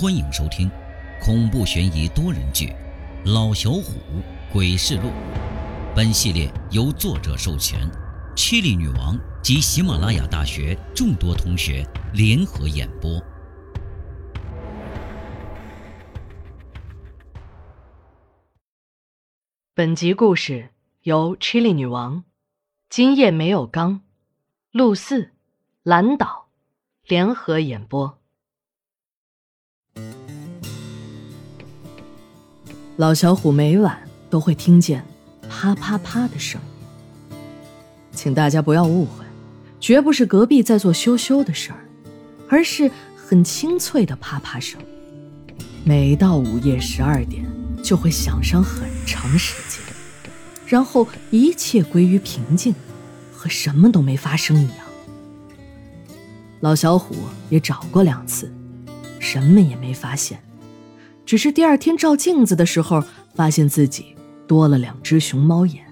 欢迎收听恐怖悬疑多人剧《老小虎鬼事录》。本系列由作者授权，七里女王及喜马拉雅大学众多同学联合演播。本集故事由 Chili 女王、今夜没有刚、陆四、蓝岛联合演播。老小虎每晚都会听见啪啪啪的声音，请大家不要误会，绝不是隔壁在做羞羞的事儿，而是很清脆的啪啪声。每到午夜十二点，就会响上很长时间，然后一切归于平静，和什么都没发生一样。老小虎也找过两次，什么也没发现。只是第二天照镜子的时候，发现自己多了两只熊猫眼。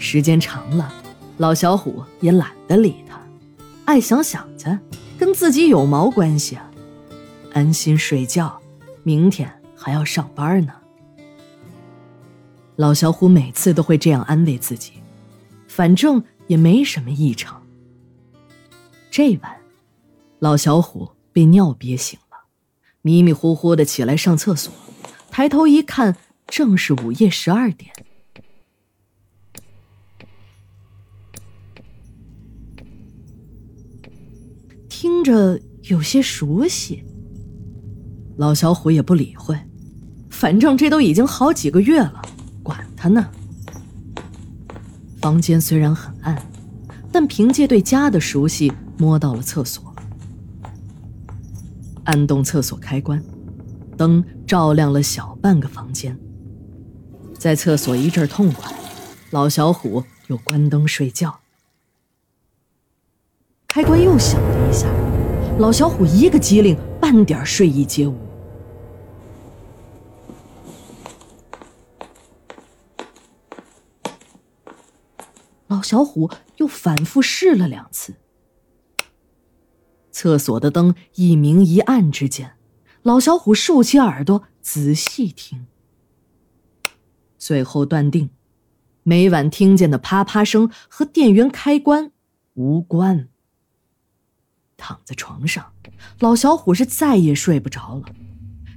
时间长了，老小虎也懒得理他，爱想想去，跟自己有毛关系啊？安心睡觉，明天还要上班呢。老小虎每次都会这样安慰自己，反正也没什么异常。这晚，老小虎被尿憋醒。迷迷糊糊的起来上厕所，抬头一看，正是午夜十二点。听着有些熟悉，老小虎也不理会，反正这都已经好几个月了，管他呢。房间虽然很暗，但凭借对家的熟悉，摸到了厕所。按动厕所开关，灯照亮了小半个房间。在厕所一阵痛快，老小虎又关灯睡觉。开关又响了一下，老小虎一个机灵，半点睡意皆无。老小虎又反复试了两次。厕所的灯一明一暗之间，老小虎竖起耳朵仔细听，最后断定，每晚听见的啪啪声和电源开关无关。躺在床上，老小虎是再也睡不着了，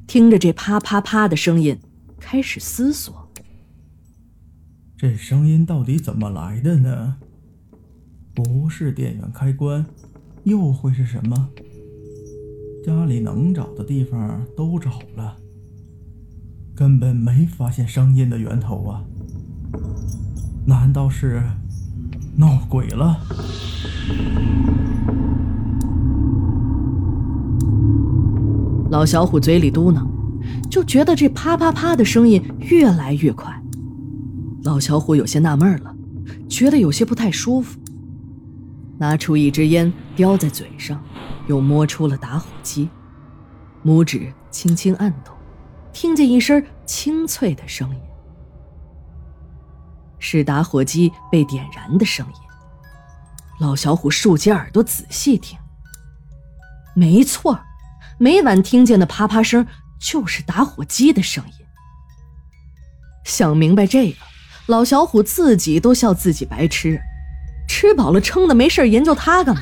听着这啪啪啪的声音，开始思索：这声音到底怎么来的呢？不是电源开关。又会是什么？家里能找的地方都找了，根本没发现声音的源头啊！难道是闹鬼了？老小虎嘴里嘟囔，就觉得这啪啪啪的声音越来越快。老小虎有些纳闷了，觉得有些不太舒服。拿出一支烟，叼在嘴上，又摸出了打火机，拇指轻轻按动，听见一声清脆的声音，是打火机被点燃的声音。老小虎竖起耳朵仔细听，没错，每晚听见的啪啪声就是打火机的声音。想明白这个，老小虎自己都笑自己白痴。吃饱了撑的，没事研究它干嘛？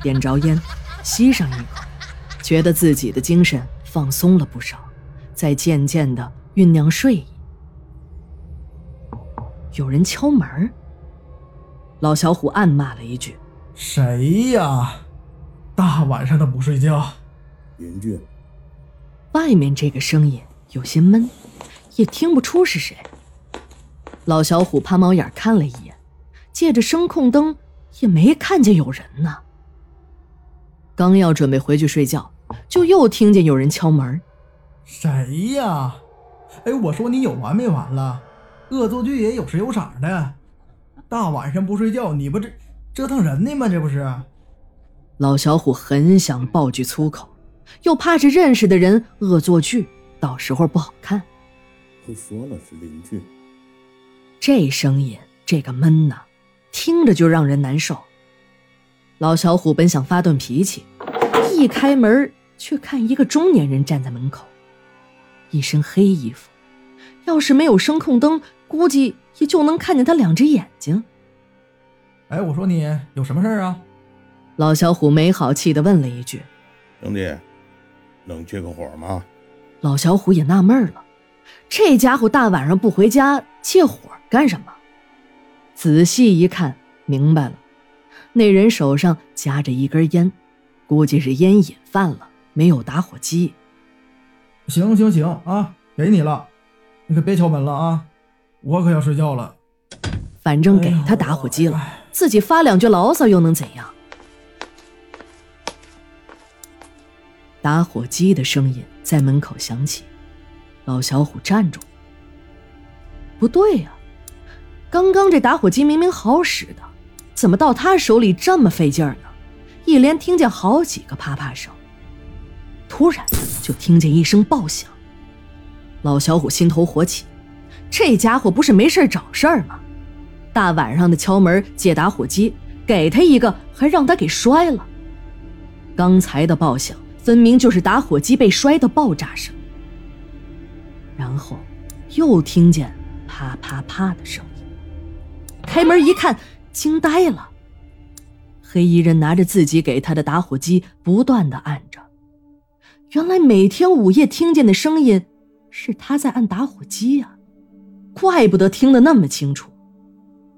点着烟，吸上一口，觉得自己的精神放松了不少，在渐渐的酝酿睡意。有人敲门，老小虎暗骂了一句：“谁呀？大晚上的不睡觉？”邻居。外面这个声音有些闷，也听不出是谁。老小虎趴猫眼看了一眼。借着声控灯，也没看见有人呢。刚要准备回去睡觉，就又听见有人敲门。谁呀？哎，我说你有完没完了？恶作剧也有时有色的。大晚上不睡觉，你不这折腾人呢吗？这不是？老小虎很想爆句粗口，又怕是认识的人恶作剧，到时候不好看。都说了是邻居。这声音，这个闷呐。听着就让人难受。老小虎本想发顿脾气，一开门，却看一个中年人站在门口，一身黑衣服。要是没有声控灯，估计也就能看见他两只眼睛。哎，我说你有什么事儿啊？老小虎没好气的问了一句：“兄弟，能借个火吗？”老小虎也纳闷了，这家伙大晚上不回家，借火干什么？仔细一看，明白了，那人手上夹着一根烟，估计是烟瘾犯了，没有打火机。行行行啊，给你了，你可别敲门了啊，我可要睡觉了。反正给他打火机了，自己发两句牢骚又能怎样？打火机的声音在门口响起，老小虎站住。不对呀，刚刚这打火机明明好使的，怎么到他手里这么费劲儿呢？一连听见好几个啪啪声，突然就听见一声爆响。老小虎心头火起，这家伙不是没事找事儿吗？大晚上的敲门借打火机，给他一个还让他给摔了。刚才的爆响。分明就是打火机被摔的爆炸声，然后又听见啪啪啪的声音。开门一看，惊呆了。黑衣人拿着自己给他的打火机，不断的按着。原来每天午夜听见的声音，是他在按打火机呀，怪不得听得那么清楚。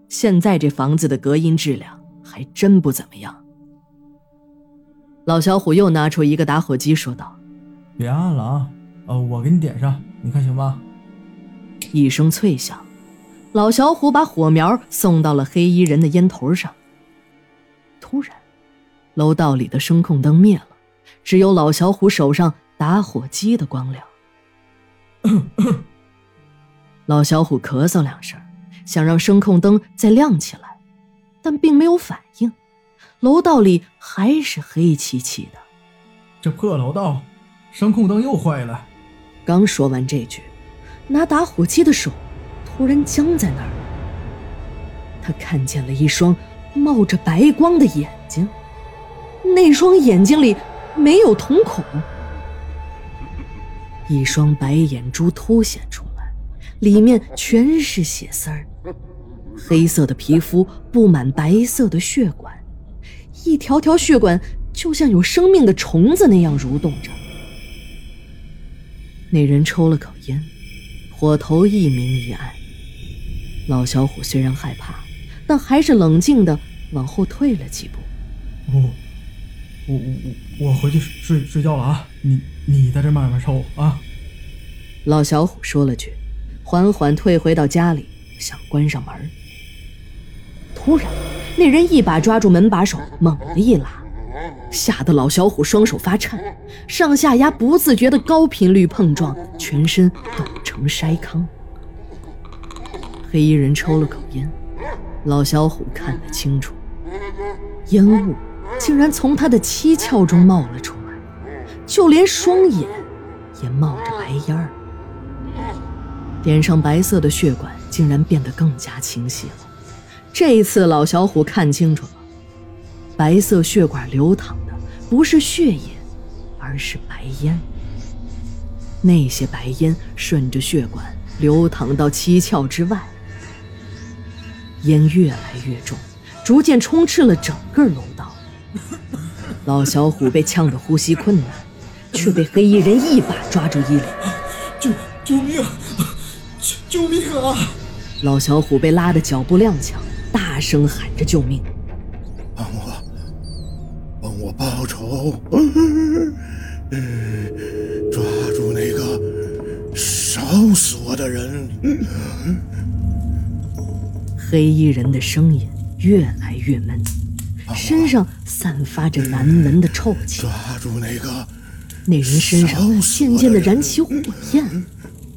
现在这房子的隔音质量还真不怎么样。老小虎又拿出一个打火机，说道：“别按了啊，呃，我给你点上，你看行吗？”一声脆响，老小虎把火苗送到了黑衣人的烟头上。突然，楼道里的声控灯灭了，只有老小虎手上打火机的光亮。老小虎咳嗽两声，想让声控灯再亮起来，但并没有反应。楼道里还是黑漆漆的，这破楼道，声控灯又坏了。刚说完这句，拿打火机的手突然僵在那儿。他看见了一双冒着白光的眼睛，那双眼睛里没有瞳孔，一双白眼珠凸显出来，里面全是血丝儿，黑色的皮肤布满白色的血管。一条条血管就像有生命的虫子那样蠕动着。那人抽了口烟，火头一明一暗。老小虎虽然害怕，但还是冷静的往后退了几步。我，我我我回去睡睡觉了啊！你你在这慢慢抽啊。老小虎说了句，缓缓退回到家里，想关上门。突然。那人一把抓住门把手，猛地一拉，吓得老小虎双手发颤，上下牙不自觉的高频率碰撞，全身抖成筛糠。黑衣人抽了口烟，老小虎看得清楚，烟雾竟然从他的七窍中冒了出来，就连双眼也冒着白烟儿，脸上白色的血管竟然变得更加清晰了。这一次，老小虎看清楚了，白色血管流淌的不是血液，而是白烟。那些白烟顺着血管流淌到七窍之外，烟越来越重，逐渐充斥了整个楼道。老小虎被呛得呼吸困难，却被黑衣人一把抓住衣领：“救救命！救救命啊！”老小虎被拉得脚步踉跄。大声喊着救命！帮我，帮我报仇！抓住那个烧死我的人！黑衣人的声音越来越闷，身上散发着难闻的臭气。抓住那个……那人身上渐渐的燃起火焰，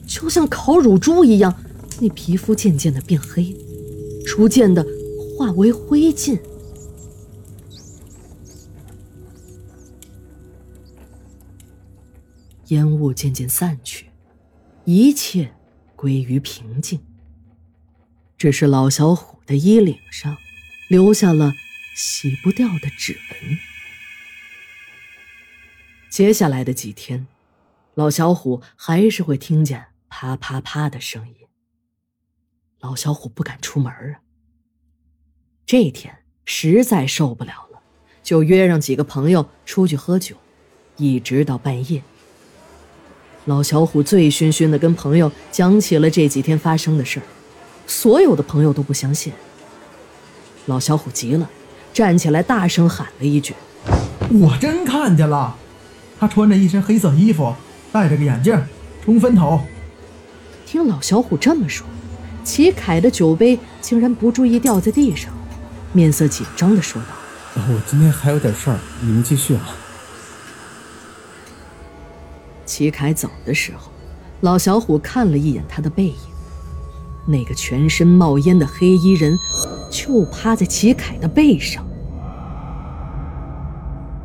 就像烤乳猪一样，那皮肤渐渐的变黑。逐渐的化为灰烬，烟雾渐渐散去，一切归于平静。只是老小虎的衣领上留下了洗不掉的指纹。接下来的几天，老小虎还是会听见啪啪啪的声音。老小虎不敢出门啊。这天实在受不了了，就约上几个朋友出去喝酒，一直到半夜。老小虎醉醺醺的跟朋友讲起了这几天发生的事儿，所有的朋友都不相信。老小虎急了，站起来大声喊了一句：“我真看见了，他穿着一身黑色衣服，戴着个眼镜，冲分头。”听老小虎这么说。齐凯的酒杯竟然不注意掉在地上，面色紧张的说道：“我今天还有点事儿，你们继续啊。”齐凯走的时候，老小虎看了一眼他的背影，那个全身冒烟的黑衣人就趴在齐凯的背上。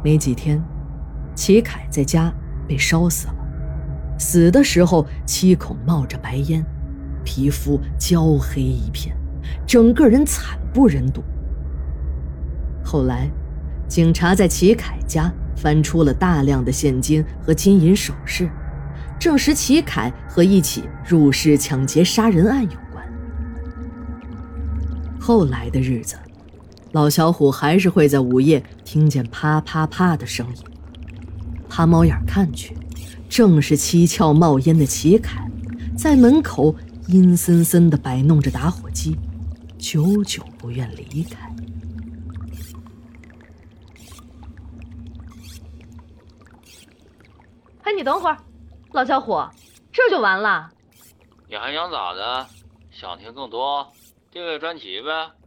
没几天，齐凯在家被烧死了，死的时候七孔冒着白烟。皮肤焦黑一片，整个人惨不忍睹。后来，警察在齐凯家翻出了大量的现金和金银首饰，证实齐凯和一起入室抢劫杀人案有。后来的日子，老小虎还是会在午夜听见啪啪啪的声音，趴猫眼看去，正是七窍冒烟的齐凯在门口。阴森森的摆弄着打火机，久久不愿离开。哎，你等会儿，老小虎，这就完了？你还想咋的？想听更多？订阅专辑呗。